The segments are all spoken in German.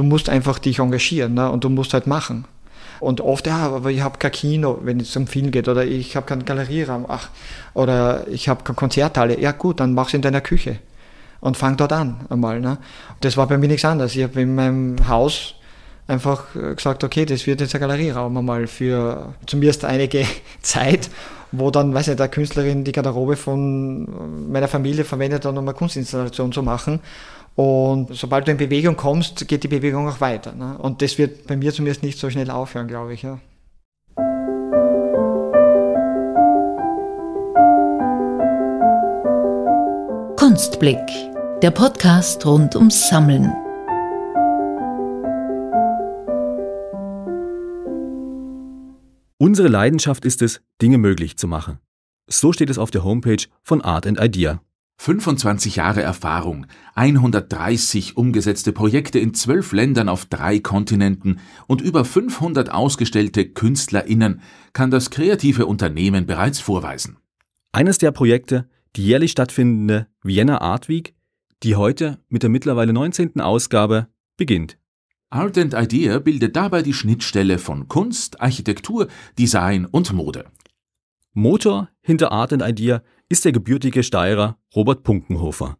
du musst einfach dich engagieren ne? und du musst halt machen. Und oft, ja, aber ich habe kein Kino, wenn es zum Film geht, oder ich habe keinen Galerieraum, ach, oder ich habe keine Konzerthalle. Ja gut, dann mach's in deiner Küche und fang dort an einmal. Ne? Das war bei mir nichts anderes. Ich habe in meinem Haus einfach gesagt, okay, das wird jetzt ein Galerieraum einmal für zumindest einige Zeit, wo dann, weiß ich, der Künstlerin die Garderobe von meiner Familie verwendet, um eine Kunstinstallation zu machen. Und sobald du in Bewegung kommst, geht die Bewegung auch weiter. Ne? Und das wird bei mir zumindest nicht so schnell aufhören, glaube ich. Ja. Kunstblick, der Podcast rund ums Sammeln. Unsere Leidenschaft ist es, Dinge möglich zu machen. So steht es auf der Homepage von Art and Idea. 25 Jahre Erfahrung, 130 umgesetzte Projekte in zwölf Ländern auf drei Kontinenten und über 500 ausgestellte KünstlerInnen kann das kreative Unternehmen bereits vorweisen. Eines der Projekte, die jährlich stattfindende Vienna Art Week, die heute mit der mittlerweile 19. Ausgabe beginnt. Art and Idea bildet dabei die Schnittstelle von Kunst, Architektur, Design und Mode. Motor hinter Art and Idea ist der gebürtige Steirer Robert Punkenhofer.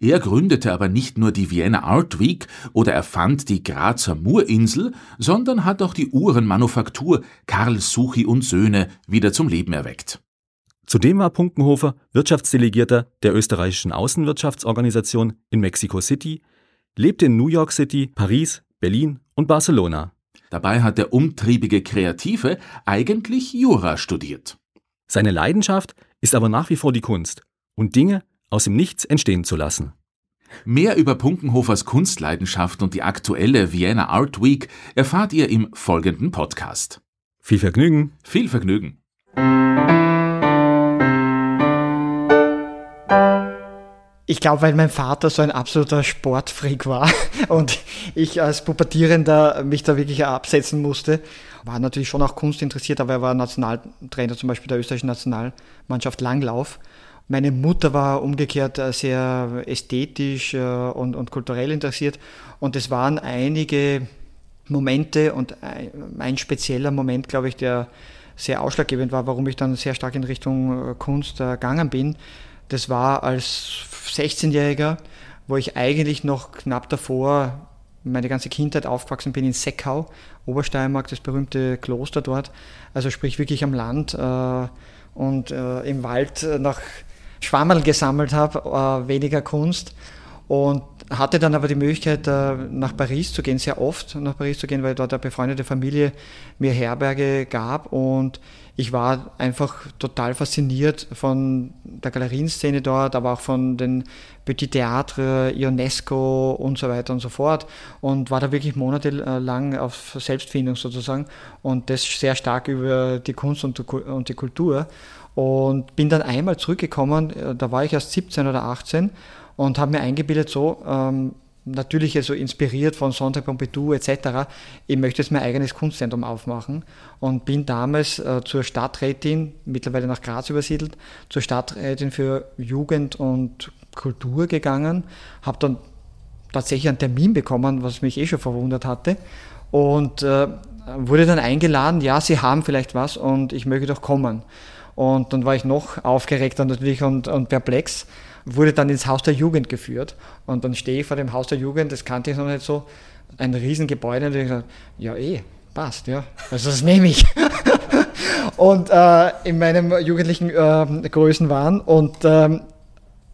Er gründete aber nicht nur die Vienna Art Week oder erfand die Grazer Murinsel, sondern hat auch die Uhrenmanufaktur Karl Suchi und Söhne wieder zum Leben erweckt. Zudem war Punkenhofer Wirtschaftsdelegierter der österreichischen Außenwirtschaftsorganisation in Mexico City, lebte in New York City, Paris, Berlin und Barcelona. Dabei hat der umtriebige Kreative eigentlich Jura studiert. Seine Leidenschaft ist aber nach wie vor die Kunst und Dinge aus dem Nichts entstehen zu lassen. Mehr über Punkenhofers Kunstleidenschaft und die aktuelle Vienna Art Week erfahrt ihr im folgenden Podcast. Viel Vergnügen. Viel Vergnügen. Ich glaube, weil mein Vater so ein absoluter Sportfreak war und ich als Pubertierender mich da wirklich absetzen musste. War natürlich schon auch Kunst interessiert, aber er war Nationaltrainer zum Beispiel der österreichischen Nationalmannschaft Langlauf. Meine Mutter war umgekehrt äh, sehr ästhetisch äh, und, und kulturell interessiert und es waren einige Momente und ein spezieller Moment, glaube ich, der sehr ausschlaggebend war, warum ich dann sehr stark in Richtung äh, Kunst gegangen bin. Das war als 16-Jähriger, wo ich eigentlich noch knapp davor meine ganze Kindheit aufgewachsen bin in Seckau, Obersteiermark, das berühmte Kloster dort, also sprich wirklich am Land äh, und äh, im Wald nach Schwammerl gesammelt habe, äh, weniger Kunst. Und hatte dann aber die Möglichkeit, äh, nach Paris zu gehen, sehr oft nach Paris zu gehen, weil dort eine befreundete Familie mir Herberge gab. Und ich war einfach total fasziniert von der Galerienszene dort, aber auch von den Petit Théâtre, Ionesco und so weiter und so fort und war da wirklich monatelang auf Selbstfindung sozusagen und das sehr stark über die Kunst und die Kultur und bin dann einmal zurückgekommen, äh, da war ich erst 17 oder 18 und habe mir eingebildet, so, ähm, natürlich so inspiriert von Centre Pompidou etc., ich möchte jetzt mein eigenes Kunstzentrum aufmachen und bin damals äh, zur Stadträtin, mittlerweile nach Graz übersiedelt, zur Stadträtin für Jugend und Kultur gegangen, habe dann tatsächlich einen Termin bekommen, was mich eh schon verwundert hatte und äh, wurde dann eingeladen, ja, Sie haben vielleicht was und ich möge doch kommen. Und dann war ich noch aufgeregter natürlich und, und perplex wurde dann ins Haus der Jugend geführt. Und dann stehe ich vor dem Haus der Jugend, das kannte ich noch nicht so, ein Riesengebäude und ich gesagt, ja eh, passt, ja. Also das nehme ich. und äh, in meinem jugendlichen äh, Größenwahn und ähm,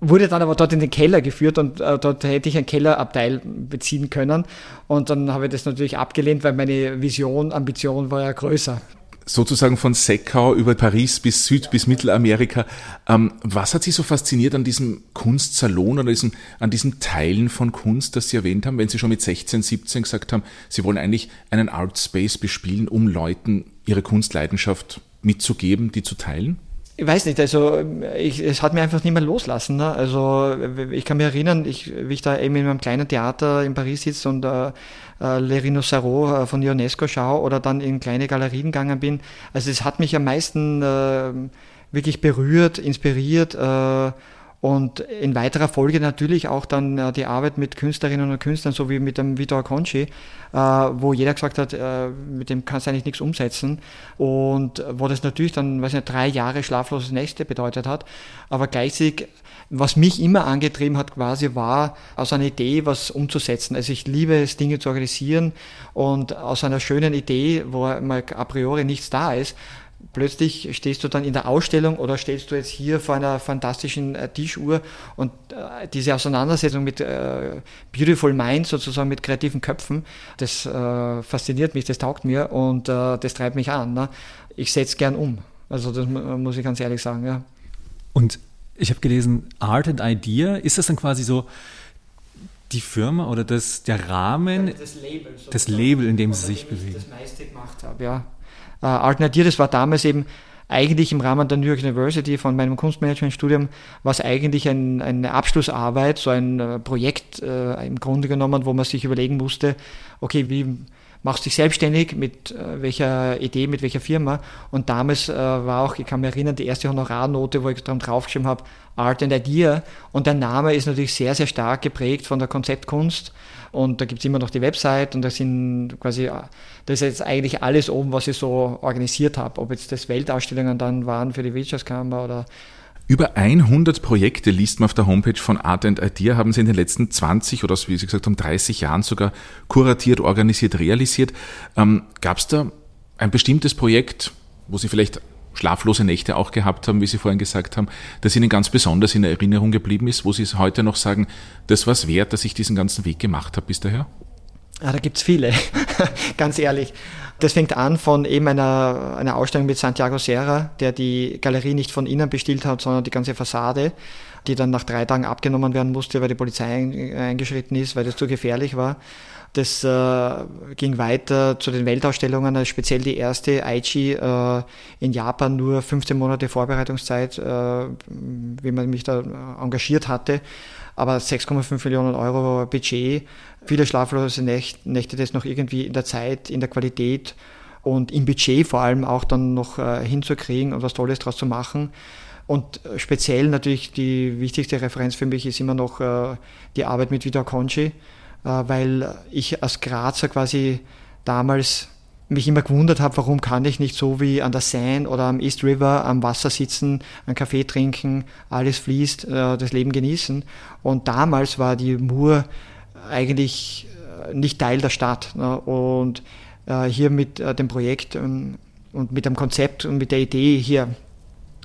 wurde dann aber dort in den Keller geführt und äh, dort hätte ich ein Kellerabteil beziehen können. Und dann habe ich das natürlich abgelehnt, weil meine Vision, Ambition war ja größer sozusagen von Seckau über Paris bis Süd- bis Mittelamerika. Ähm, was hat Sie so fasziniert an diesem Kunstsalon oder diesem, an diesen Teilen von Kunst, das Sie erwähnt haben, wenn Sie schon mit 16, 17 gesagt haben, Sie wollen eigentlich einen Art Space bespielen, um Leuten ihre Kunstleidenschaft mitzugeben, die zu teilen? Ich weiß nicht, also ich, es hat mir einfach nicht mehr loslassen. Ne? Also ich kann mich erinnern, ich, wie ich da eben in meinem kleinen Theater in Paris sitze und äh, äh, Le Rhinocero äh, von UNESCO schaue oder dann in kleine Galerien gegangen bin. Also es hat mich am meisten äh, wirklich berührt, inspiriert äh, Und in weiterer Folge natürlich auch dann äh, die Arbeit mit Künstlerinnen und Künstlern, so wie mit dem Vitor Conchi, äh, wo jeder gesagt hat, äh, mit dem kannst du eigentlich nichts umsetzen. Und wo das natürlich dann, weiß nicht, drei Jahre schlafloses Nächte bedeutet hat. Aber gleichzeitig, was mich immer angetrieben hat quasi, war aus einer Idee was umzusetzen. Also ich liebe es, Dinge zu organisieren und aus einer schönen Idee, wo mal a priori nichts da ist, plötzlich stehst du dann in der Ausstellung oder stehst du jetzt hier vor einer fantastischen äh, Tischuhr und äh, diese Auseinandersetzung mit äh, Beautiful Minds, sozusagen mit kreativen Köpfen, das fasziniert mich, das taugt mir und das treibt mich an. Ne? Ich setze gern um. Also das muss ich ganz ehrlich sagen. Ja. Und ich habe gelesen, Art and Idea, ist das dann quasi so die Firma oder das, der Rahmen, das Label, das Label in dem sie sich bewegen? Das meiste gemacht habe, ja. Äh, Alternativ, das war damals eben eigentlich im Rahmen der New York University von meinem Kunstmanagementstudium war es eigentlich ein, eine Abschlussarbeit, so ein äh, Projekt äh, im Grunde genommen, wo man sich überlegen musste, okay, wie machst du dich selbstständig, mit äh, welcher Idee, mit welcher Firma. Und damals äh, war auch, ich kann mich erinnern, die erste Honorarnote, wo ich draufgeschrieben habe, Art and Idea. Und der Name ist natürlich sehr, sehr stark geprägt von der Konzeptkunst. Und da gibt es immer noch die Website und da sind quasi, da ist jetzt eigentlich alles oben, was ich so organisiert habe. Ob jetzt das Weltausstellungen dann waren für die Wirtschaftskammer oder über 100 Projekte liest man auf der Homepage von Art and Idea, haben Sie in den letzten 20 oder wie Sie gesagt haben, 30 Jahren sogar kuratiert, organisiert, realisiert. Ähm, Gab es da ein bestimmtes Projekt, wo Sie vielleicht schlaflose Nächte auch gehabt haben, wie Sie vorhin gesagt haben, das Ihnen ganz besonders in Erinnerung geblieben ist, wo Sie es heute noch sagen, das war es wert, dass ich diesen ganzen Weg gemacht habe bis daher? Ja, da gibt's viele, ganz ehrlich. Das fängt an von eben einer, einer Ausstellung mit Santiago Serra, der die Galerie nicht von innen bestellt hat, sondern die ganze Fassade, die dann nach drei Tagen abgenommen werden musste, weil die Polizei eingeschritten ist, weil das zu gefährlich war. Das äh, ging weiter zu den Weltausstellungen, also speziell die erste Aichi äh, in Japan, nur 15 Monate Vorbereitungszeit, äh, wie man mich da engagiert hatte, aber 6,5 Millionen Euro Budget, viele schlaflose Nächte, das noch irgendwie in der Zeit, in der Qualität und im Budget vor allem auch dann noch äh, hinzukriegen und was Tolles daraus zu machen. Und speziell natürlich die wichtigste Referenz für mich ist immer noch äh, die Arbeit mit Vitor Conchi, äh, weil ich als Grazer quasi damals mich immer gewundert habe, warum kann ich nicht so wie an der Seine oder am East River am Wasser sitzen, einen Kaffee trinken, alles fließt, äh, das Leben genießen. Und damals war die Mur eigentlich äh, nicht Teil der Stadt. Ne? Und hier mit dem Projekt ähm, und mit dem Konzept und mit der Idee hier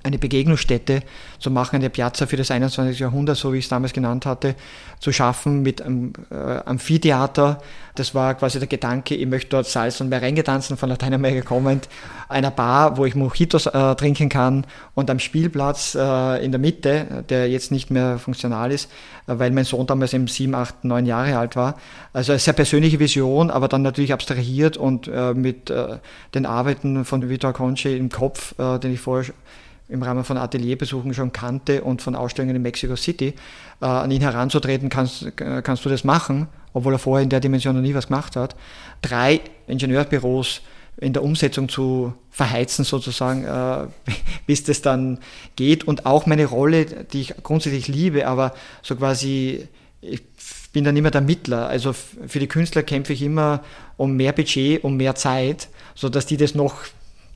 eine Begegnungsstätte zu machen, eine Piazza für das 21. Jahrhundert, so wie ich es damals genannt hatte, zu schaffen mit einem äh, Amphitheater. Das war quasi der Gedanke, ich möchte dort Salz und Merengue tanzen, von Lateinamerika kommend, einer Bar, wo ich Mojitos äh, trinken kann und am Spielplatz äh, in der Mitte, der jetzt nicht mehr funktional ist, äh, weil mein Sohn damals eben sieben, acht, neun Jahre alt war. Also eine sehr persönliche Vision, aber dann natürlich abstrahiert und äh, mit äh, den Arbeiten von Vitor Conchi im Kopf, den ich vorher im Rahmen von Atelierbesuchen schon kannte und von Ausstellungen in Mexico City, äh, an ihn heranzutreten, kannst, kannst du das machen, obwohl er vorher in der Dimension noch nie was gemacht hat. Drei Ingenieurbüros in der Umsetzung zu verheizen sozusagen, äh, bis das dann geht und auch meine Rolle, die ich grundsätzlich liebe, aber so quasi, ich bin dann immer der Mittler. Also für die Künstler kämpfe ich immer um mehr Budget, um mehr Zeit, so dass die das noch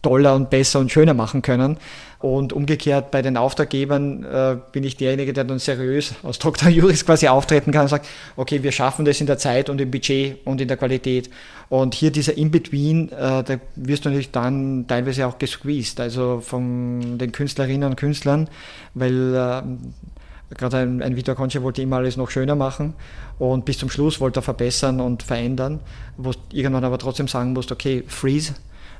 toller und besser und schöner machen können. Und umgekehrt bei den Auftraggebern äh, bin ich derjenige, der dann seriös aus Dr. Juris quasi auftreten kann und sagt, okay, wir schaffen das in der Zeit und im Budget und in der Qualität. Und hier dieser In-Between, äh, da wirst du natürlich dann teilweise auch gesqueezed, also von den Künstlerinnen und Künstlern, weil äh, gerade ein, ein Vitor Concha wollte immer alles noch schöner machen und bis zum Schluss wollte er verbessern und verändern, wo irgendwann aber trotzdem sagen musst, okay, freeze,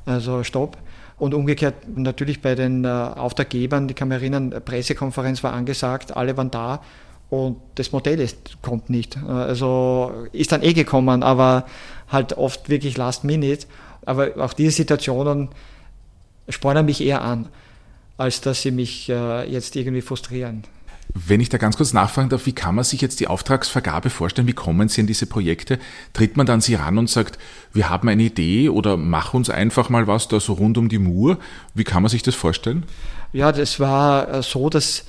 also stopp. Und umgekehrt natürlich bei den äh, Auftraggebern, die kann mich erinnern, Pressekonferenz war angesagt, alle waren da und das Modell ist, kommt nicht. Äh, also ist dann eh gekommen, aber halt oft wirklich last minute. Aber auch diese Situationen spornen mich eher an, als dass sie mich äh, jetzt irgendwie frustrieren. Wenn ich da ganz kurz nachfragen darf, wie kann man sich jetzt die Auftragsvergabe vorstellen? Wie kommen Sie in diese Projekte? Tritt man dann Sie ran und sagt, wir haben eine Idee oder mach uns einfach mal was da so rund um die Mur? Wie kann man sich das vorstellen? Ja, das war äh, so, dass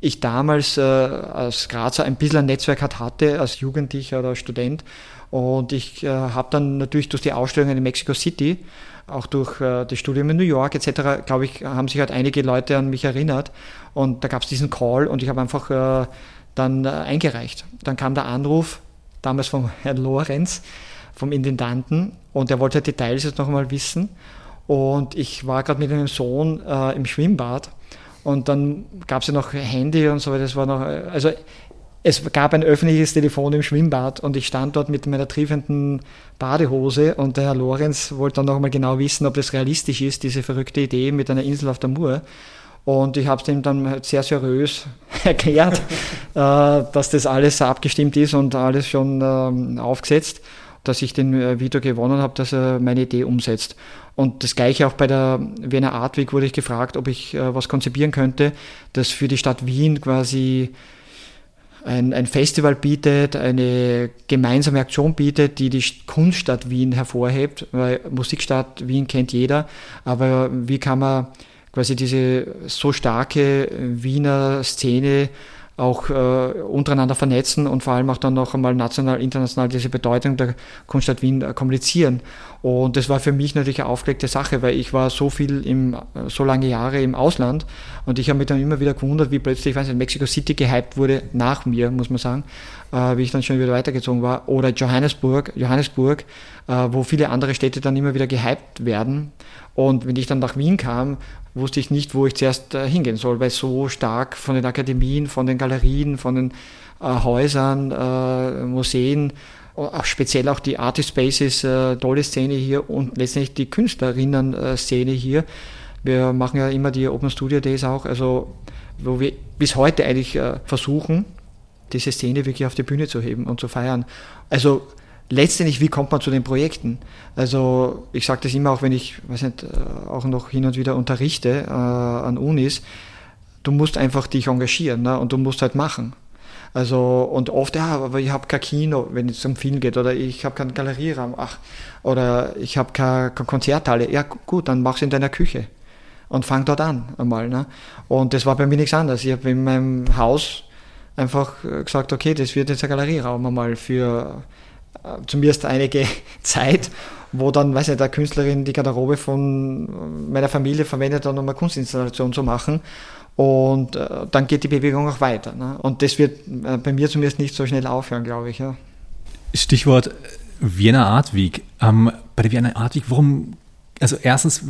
ich damals äh, als Grazer ein bisschen ein Netzwerk hatte, als Jugendlicher oder Student. Und ich äh, habe dann natürlich durch die Ausstellungen in Mexico City, auch durch äh, das Studium in New York etc., glaube ich, haben sich halt einige Leute an mich erinnert. Und da gab es diesen Call und ich habe einfach äh, dann äh, eingereicht. Dann kam der Anruf, damals vom Herrn Lorenz, vom Intendanten, und er wollte Details jetzt noch einmal wissen. Und ich war gerade mit meinem Sohn im Schwimmbad und dann gab es ja noch Handy und so weiter. Das war noch, also es gab ein öffentliches Telefon im Schwimmbad und ich stand dort mit meiner triefenden Badehose und der Herr Lorenz wollte dann noch mal genau wissen, ob das realistisch ist, diese verrückte Idee mit einer Insel auf der Mur. Und ich habe es ihm dann sehr seriös erklärt, äh, dass das alles abgestimmt ist und alles schon ähm, aufgesetzt dass ich den äh, Vito gewonnen habe, dass er meine Idee umsetzt. Und das gleiche auch bei der Wiener Art Week wurde ich gefragt, ob ich äh, was konzipieren könnte, das für die Stadt Wien quasi ein, ein Festival bietet, eine gemeinsame Aktion bietet, die die Kunststadt Wien hervorhebt, weil Musikstadt Wien kennt jeder, aber wie kann man quasi diese so starke Wiener Szene auch äh, untereinander vernetzen und vor allem auch dann noch einmal national, international diese Bedeutung der Kunststadt Wien äh, kommunizieren. Und das war für mich natürlich eine aufgelegte Sache, weil ich war so viel im, äh, so lange Jahre im Ausland und ich habe mich dann immer wieder gewundert, wie plötzlich, ich weiß nicht, Mexico City gehypt wurde, nach mir, muss man sagen, äh, wie ich dann schon wieder weitergezogen war, oder Johannesburg, Johannesburg, äh, wo viele andere Städte dann immer wieder gehypt werden. Und wenn ich dann nach Wien kam, wusste ich nicht, wo ich zuerst äh, hingehen soll, weil so stark von den Akademien, von den Galerien, von den äh, Häusern, äh, Museen, auch speziell auch die Artist Spaces, äh, tolle Szene hier und letztendlich die Künstlerinnen-Szene hier. Wir machen ja immer die Open Studio Days auch, also wo wir bis heute eigentlich äh, versuchen, diese Szene wirklich auf die Bühne zu heben und zu feiern. Also letztendlich, wie kommt man zu den Projekten? Also ich sage das immer auch, wenn ich, weiß nicht, äh, auch noch hin und wieder unterrichte äh, an Unis, du musst einfach dich engagieren ne? und du musst halt machen. Also und oft, ja, aber ich habe kein Kino, wenn es um Film geht, oder ich habe keinen Galerieraum, ach, oder ich habe keine, keine Konzerthalle. Ja gut, dann mach's in deiner Küche und fang dort an einmal. Ne? Und das war bei mir nichts anderes. Ich habe in meinem Haus einfach gesagt, okay, das wird jetzt ein Galerieraum einmal für äh, zumindest einige Zeit, wo dann, weiß ich, der Künstlerin die Garderobe von meiner Familie verwendet, um eine Kunstinstallation zu machen. Und äh, dann geht die Bewegung auch weiter. Ne? Und das wird äh, bei mir zumindest nicht so schnell aufhören, glaube ich. Ja. Stichwort Vienna Art Week. Ähm, bei der Vienna Art Week, warum, also erstens,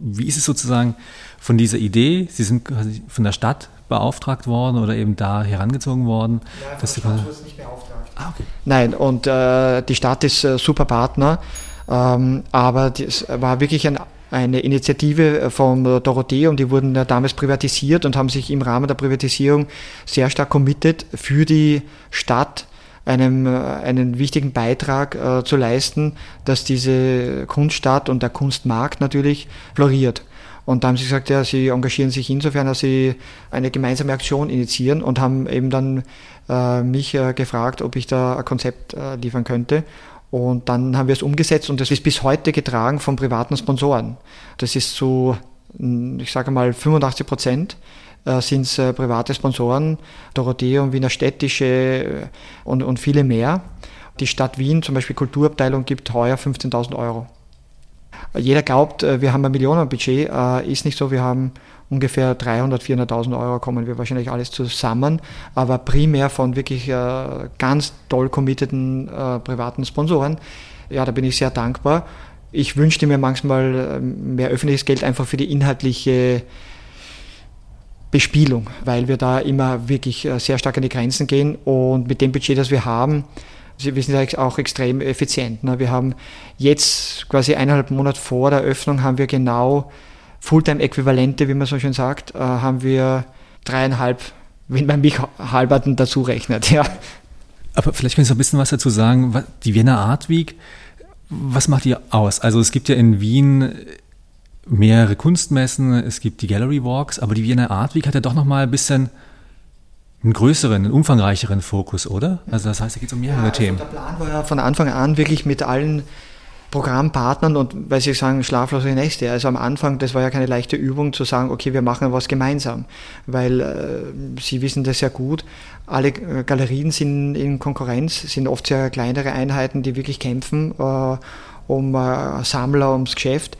wie ist es sozusagen von dieser Idee, Sie sind quasi von der Stadt beauftragt worden oder eben da herangezogen worden? Ja, von der Stadt wurde nicht beauftragt. Ah, okay. Nein, und äh, die Stadt ist äh, super Partner, ähm, aber es war wirklich ein eine Initiative äh, von Dorothee und die wurden ja damals privatisiert und haben sich im Rahmen der Privatisierung sehr stark committed für die Stadt einem, äh, einen wichtigen Beitrag äh, zu leisten, dass diese Kunststadt und der Kunstmarkt natürlich floriert. Und da haben sie gesagt, ja, sie engagieren sich insofern, dass sie eine gemeinsame Aktion initiieren und haben eben dann äh, mich äh, gefragt, ob ich da ein Konzept äh, liefern könnte. Und dann haben wir es umgesetzt und das ist bis heute getragen von privaten Sponsoren. Das ist so, ich sage mal, 85 Prozent äh, sind es äh, private Sponsoren, Dorothee und Wiener Städtische äh, und, und viele mehr. Die Stadt Wien, zum Beispiel Kulturabteilung, gibt heuer 15.000 Euro. Jeder glaubt, wir haben ein Millionenbudget, ist nicht so, wir haben ungefähr 300, 400.000 Euro kommen wir wahrscheinlich alles zusammen, aber primär von wirklich äh, ganz toll committeden äh, privaten Sponsoren. Ja, da bin ich sehr dankbar. Ich wünschte mir manchmal äh, mehr öffentliches Geld einfach für die inhaltliche Bespielung, weil wir da immer wirklich äh, sehr stark an die Grenzen gehen und mit dem Budget, das wir haben, wir sind ja auch extrem effizient. Ne? Wir haben jetzt quasi eineinhalb Monate vor der Öffnung haben wir genau Fulltime-Äquivalente, wie man so schön sagt, äh, haben wir dreieinhalb, wenn man mich halberten dazu rechnet. Ja. Aber vielleicht können Sie ein bisschen was dazu sagen. Die Wiener Art Week, was macht die aus? Also es gibt ja in Wien mehrere Kunstmessen, es gibt die Gallery Walks, aber die Wiener Art Week hat ja doch nochmal ein bisschen einen größeren, einen umfangreicheren Fokus, oder? Also das heißt, da geht es um mehrere ja, also Themen. Der Plan war ja von Anfang an wirklich mit allen Programmpartnern und weil Sie sagen, schlaflose Nächte. Also am Anfang, das war ja keine leichte Übung zu sagen, okay, wir machen was gemeinsam, weil äh, Sie wissen das ja gut. Alle äh, Galerien sind in Konkurrenz, sind oft sehr kleinere Einheiten, die wirklich kämpfen äh, um äh, Sammler, ums Geschäft.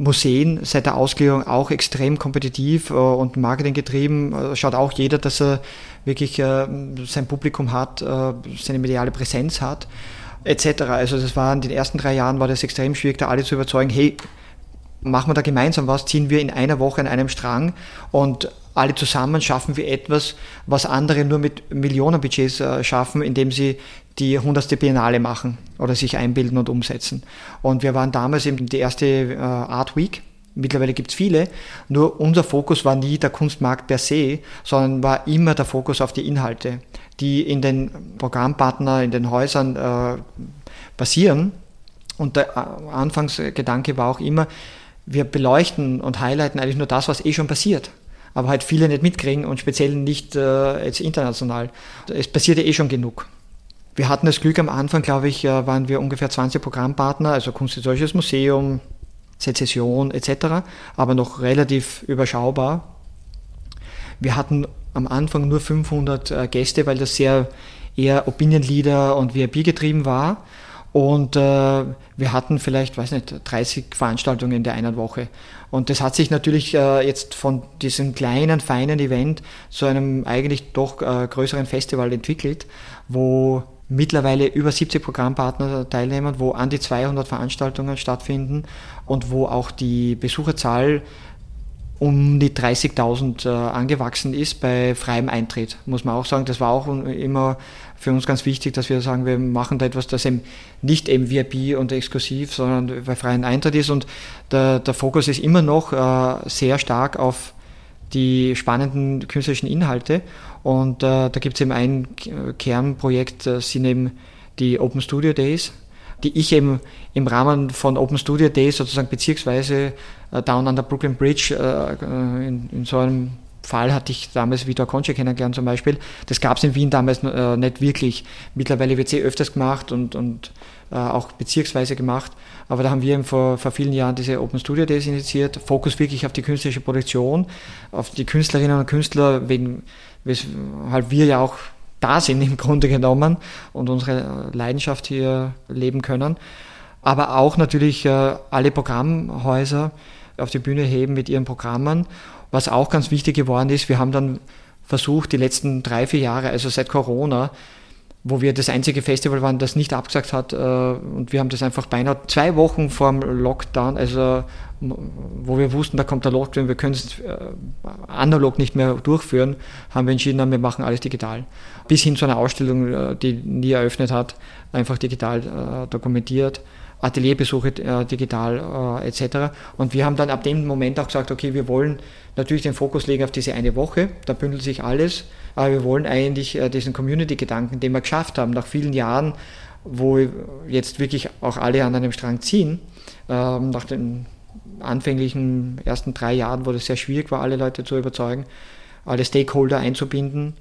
Museen seit der Ausgliederung auch extrem kompetitiv äh, und marketinggetrieben. Äh, schaut auch jeder, dass er wirklich äh, sein Publikum hat, seine mediale Präsenz hat, etc. Also das war in den ersten drei Jahren war das extrem schwierig, da alle zu überzeugen, hey, machen wir da gemeinsam was, ziehen wir in einer Woche an einem Strang und alle zusammen schaffen wir etwas, was andere nur mit Millionenbudgets schaffen, indem sie die 100. Biennale machen oder sich einbilden und umsetzen. Und wir waren damals eben die erste äh, Art Week. Mittlerweile gibt es viele, nur unser Fokus war nie der Kunstmarkt per se, sondern war immer der Fokus auf die Inhalte, die in den Programmpartner, in den Häusern äh, passieren. Und der äh, Anfangsgedanke war auch immer, wir beleuchten und highlighten eigentlich nur das, was eh schon passiert aber halt viele nicht mitkriegen und speziell nicht äh, jetzt international. Es passiert ja eh schon genug. Wir hatten das Glück am Anfang, glaube ich, äh, waren wir ungefähr 20 Programmpartner, also Kunsthistorisches Museum, Sezession etc., aber noch relativ überschaubar. Wir hatten am Anfang nur 500 äh, Gäste, weil das sehr eher Opinion Leader und VIP getrieben war. Und äh, wir hatten vielleicht, weiß nicht, 30 Veranstaltungen in der einen Woche. Und das hat sich natürlich äh, jetzt von diesem kleinen, feinen Event zu einem eigentlich doch äh, größeren Festival entwickelt, wo mittlerweile über 70 Programmpartner teilnehmen, wo an die 200 Veranstaltungen stattfinden und wo auch die Besucherzahl um die 30.000 äh, angewachsen ist bei freiem Eintritt, muss man auch sagen. Das war auch immer für uns ganz wichtig, dass wir sagen, wir machen da etwas, das eben nicht eben VIP und exklusiv, sondern bei freiem Eintritt ist. Und der, der Fokus ist immer noch äh, sehr stark auf die spannenden künstlerischen Inhalte. Und äh, da gibt es eben ein Kernprojekt, das sind eben die Open Studio Days, die ich eben im Rahmen von Open Studio Days sozusagen beziehungsweise äh, Down an der Brooklyn Bridge äh, äh, in, in, so einem Fall hatte ich damals Vitor Conche kennengelernt zum Beispiel. Das gab es in Wien damals äh, nicht wirklich. Mittlerweile wird es eh öfters gemacht und, und äh, auch bezirksweise gemacht. Aber da haben wir eben vor, vor vielen Jahren diese Open Studio Days initiiert. Fokus wirklich auf die künstlerische Produktion, auf die Künstlerinnen und Künstler, wegen, weshalb wir ja auch da sind im Grunde genommen und unsere Leidenschaft hier leben können. Aber auch natürlich äh, alle Programmhäuser auf die Bühne heben mit ihren Programmen. Was auch ganz wichtig geworden ist, wir haben dann versucht, die letzten drei, vier Jahre, also seit Corona, wo wir das einzige Festival waren, das nicht abgesagt hat. Äh, und wir haben das einfach beinahe zwei Wochen vor dem Lockdown, also wo wir wussten, da kommt der Lockdown, wir können es äh, analog nicht mehr durchführen, haben wir entschieden, wir machen alles digital. Bis hin zu einer Ausstellung, äh, die nie eröffnet hat, einfach digital dokumentiert. Atelierbesuche äh, digital äh, etc. Und wir haben dann ab dem Moment auch gesagt, okay, wir wollen natürlich den Fokus legen auf diese eine Woche, da bündelt sich alles, aber wir wollen eigentlich äh, diesen Community-Gedanken, den wir geschafft haben, nach vielen Jahren, wo jetzt wirklich auch alle an einem Strang ziehen, ähm, nach den anfänglichen ersten drei Jahren, wo das sehr schwierig war, alle Leute zu überzeugen, alle Stakeholder einzubinden.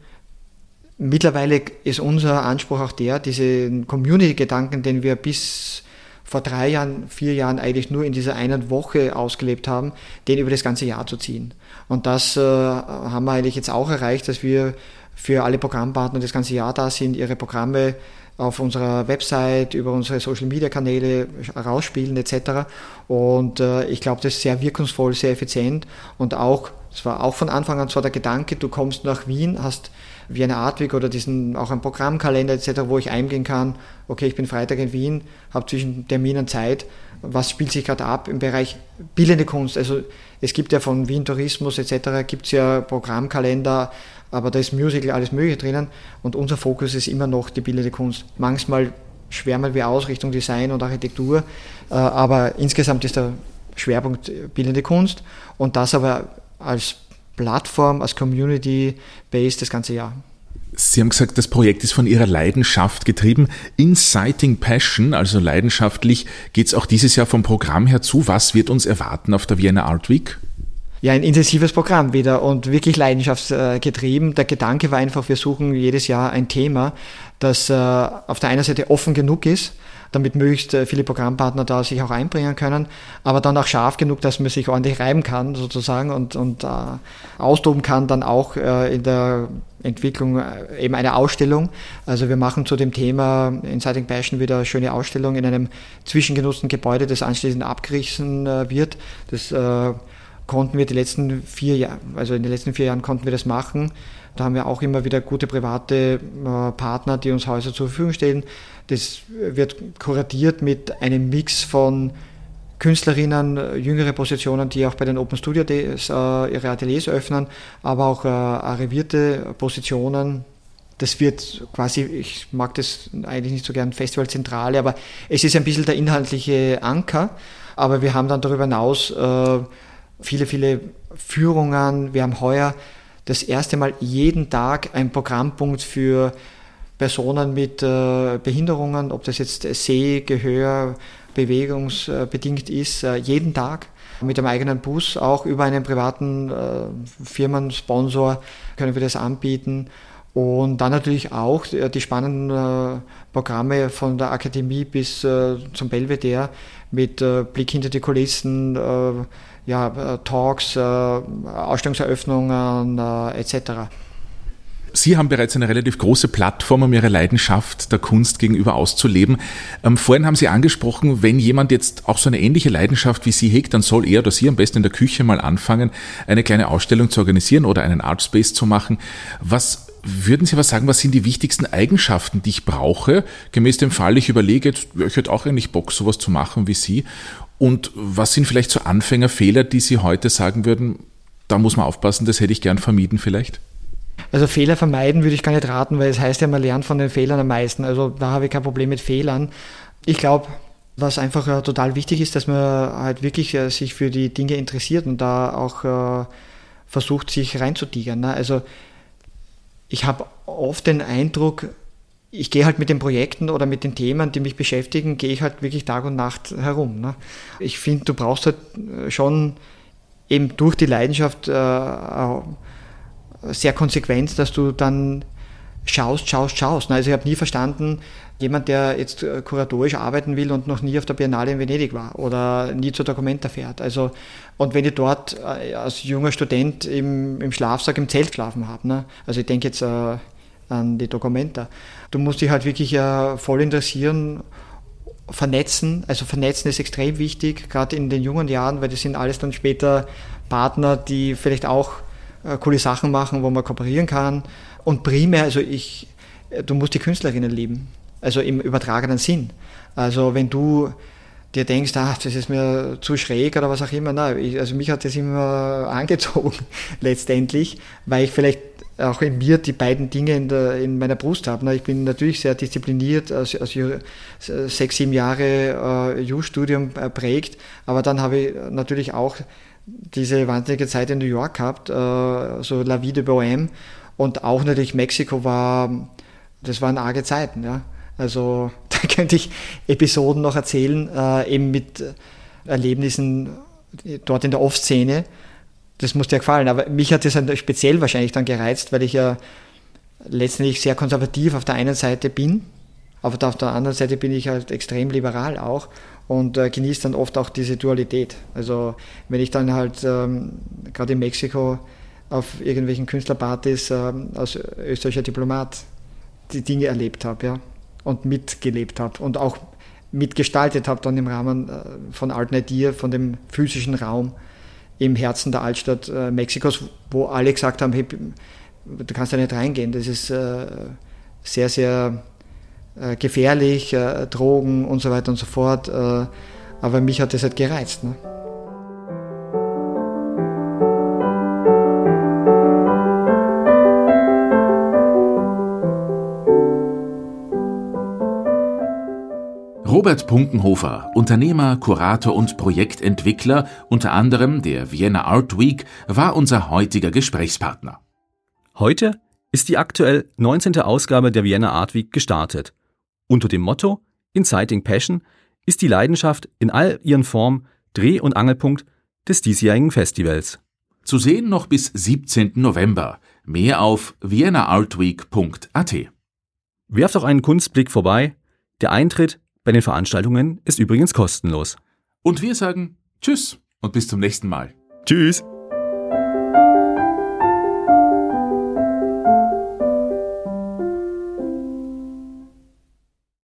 Mittlerweile ist unser Anspruch auch der, diesen Community-Gedanken, den wir bis vor drei Jahren, vier Jahren eigentlich nur in dieser einen Woche ausgelebt haben, den über das ganze Jahr zu ziehen. Und das äh, haben wir eigentlich jetzt auch erreicht, dass wir für alle Programmpartner das ganze Jahr da sind, ihre Programme auf unserer Website, über unsere Social Media Kanäle rausspielen etc. Und äh, ich glaube, das ist sehr wirkungsvoll, sehr effizient und auch, es war auch von Anfang an so der Gedanke, du kommst nach Wien, hast wie eine Artweg oder diesen auch ein Programmkalender etc., wo ich eingehen kann, okay, ich bin Freitag in Wien, habe zwischen Terminen Zeit, was spielt sich gerade ab im Bereich bildende Kunst. Also es gibt ja von Wien Tourismus etc. gibt es ja Programmkalender, aber da ist Musical, alles Mögliche drinnen und unser Fokus ist immer noch die bildende Kunst. Manchmal schwärmen wir aus Richtung Design und Architektur, äh, aber insgesamt ist der Schwerpunkt bildende Kunst und das aber als Plattform, als Community-Based das ganze Jahr. Sie haben gesagt, das Projekt ist von Ihrer Leidenschaft getrieben. Inciting Passion, also leidenschaftlich, geht es auch dieses Jahr vom Programm her zu. Was wird uns erwarten auf der Vienna Art Week? Ja, ein intensives Programm wieder und wirklich leidenschaftsgetrieben. Der Gedanke war einfach, wir suchen jedes Jahr ein Thema, das äh, auf der einen Seite offen genug ist, damit möglichst äh, viele Programmpartner da sich auch einbringen können, aber dann auch scharf genug, dass man sich ordentlich reiben kann sozusagen und, und äh, austoben kann, dann auch äh, in der Entwicklung äh, eben eine Ausstellung. Also wir machen zu dem Thema Inciting Passion wieder eine schöne Ausstellung in einem zwischengenutzten Gebäude, das anschließend abgerissen äh, wird. Das äh, konnten wir die letzten vier Jahre, also in den letzten vier Jahren konnten wir das machen. Da haben wir auch immer wieder gute private äh, Partner, die uns Häuser zur Verfügung stellen. Das wird kuratiert mit einem Mix von Künstlerinnen, äh, jüngere Positionen, die auch bei den Open Studio Days äh, ihre Ateliers öffnen, aber auch arrivierte Positionen. Das wird quasi, ich mag das eigentlich nicht so gern, Festivalzentrale, aber es ist ein bisschen der inhaltliche Anker. Aber wir haben dann darüber hinaus äh, viele, viele Führungen. Wir haben heuer das erste Mal jeden Tag ein Programmpunkt für Personen mit äh, Behinderungen, ob das jetzt Seh, Gehör, bewegungsbedingt ist, äh, jeden Tag mit einem eigenen Bus, auch über einen privaten äh, Firmensponsor können wir das anbieten. Und dann natürlich auch die spannenden Programme von der Akademie bis zum Belvedere mit Blick hinter die Kulissen, ja, Talks, Ausstellungseröffnungen etc. Sie haben bereits eine relativ große Plattform, um Ihre Leidenschaft der Kunst gegenüber auszuleben. Ähm, vorhin haben Sie angesprochen, wenn jemand jetzt auch so eine ähnliche Leidenschaft wie Sie hegt, dann soll er oder Sie am besten in der Küche mal anfangen, eine kleine Ausstellung zu organisieren oder einen Artspace zu machen. Was würden Sie was sagen, was sind die wichtigsten Eigenschaften, die ich brauche? Gemäß dem Fall, ich überlege, ich hätte auch eigentlich Bock, sowas zu machen wie Sie. Und was sind vielleicht so Anfängerfehler, die Sie heute sagen würden, da muss man aufpassen, das hätte ich gern vermieden vielleicht? Also Fehler vermeiden würde ich gar nicht raten, weil es heißt ja, man lernt von den Fehlern am meisten. Also da habe ich kein Problem mit Fehlern. Ich glaube, was einfach äh, total wichtig ist, dass man halt wirklich äh, sich für die Dinge interessiert und da auch äh, versucht, sich reinzutigern. Ne? Also ich habe oft den Eindruck, ich gehe halt mit den Projekten oder mit den Themen, die mich beschäftigen, gehe ich halt wirklich Tag und Nacht herum. Ne? Ich finde, du brauchst halt äh, schon eben durch die Leidenschaft äh, sehr konsequent, dass du dann schaust, schaust, schaust. Also ich habe nie verstanden, jemand, der jetzt äh, kuratorisch arbeiten will und noch nie auf der Biennale in Venedig war oder nie zur Documenta fährt. Also, und wenn ich dort äh, als junger Student im, im Schlafsack im Zelt geschlafen habe, ne? also ich denke jetzt äh, an die Documenta, du musst dich halt wirklich äh, voll interessieren, vernetzen. Also vernetzen ist extrem wichtig, gerade in den jungen Jahren, weil das sind alles dann später Partner, die vielleicht auch äh, coole Sachen machen, wo man kooperieren kann. Und primär, also ich, äh, du musst die Künstlerinnen lieben. Also im übertragenen Sinn. Also wenn du dir denkst, ach, das ist mir zu schräg oder was auch immer, ich, also mich hat das immer angezogen letztendlich, weil ich vielleicht auch in mir die beiden Dinge in, der, in meiner Brust habe. Ich bin natürlich sehr diszipliniert, als, als sechs, sieben Jahre äh, Jus-Studium äh, prägt, aber dann habe ich natürlich auch diese wahnsinnige Zeit in New York gehabt, äh, so La Vie de Bohème und auch natürlich Mexiko war, das waren arge Zeiten, ja. Also könnte ich Episoden noch erzählen, äh, eben mit Erlebnissen dort in der Off-Szene. Das muss dir gefallen, aber mich hat das speziell wahrscheinlich dann gereizt, weil ich ja letztendlich sehr konservativ auf der einen Seite bin, aber auf der anderen Seite bin ich halt extrem liberal auch und äh, genieße dann oft auch diese Dualität. Also wenn ich dann halt ähm, gerade in Mexiko auf irgendwelchen Künstlerpartys äh, als österreichischer Diplomat die Dinge erlebt habe ja, und mitgelebt habe und auch mitgestaltet habe dann im Rahmen äh, von Art Idea, von dem physischen Raum im Herzen der Altstadt äh, Mexikos, wo alle gesagt haben, hey, du kannst da nicht reingehen, das ist äh, sehr, sehr äh, gefährlich, äh, Drogen und so weiter und so fort. Aber mich hat das halt gereizt. Ne? Robert Punkenhofer, Unternehmer, Kurator und Projektentwickler, unter anderem der Vienna Art Week, war unser heutiger Gesprächspartner. Heute ist die aktuell 19. Ausgabe der Vienna Art Week gestartet unter dem Motto Inciting Passion ist die Leidenschaft in all ihren Formen Dreh- und Angelpunkt des diesjährigen Festivals. Zu sehen noch bis 17. November. Mehr auf viennaartweek.at. Werft auch einen Kunstblick vorbei. Der Eintritt bei den Veranstaltungen ist übrigens kostenlos. Und wir sagen Tschüss und bis zum nächsten Mal. Tschüss!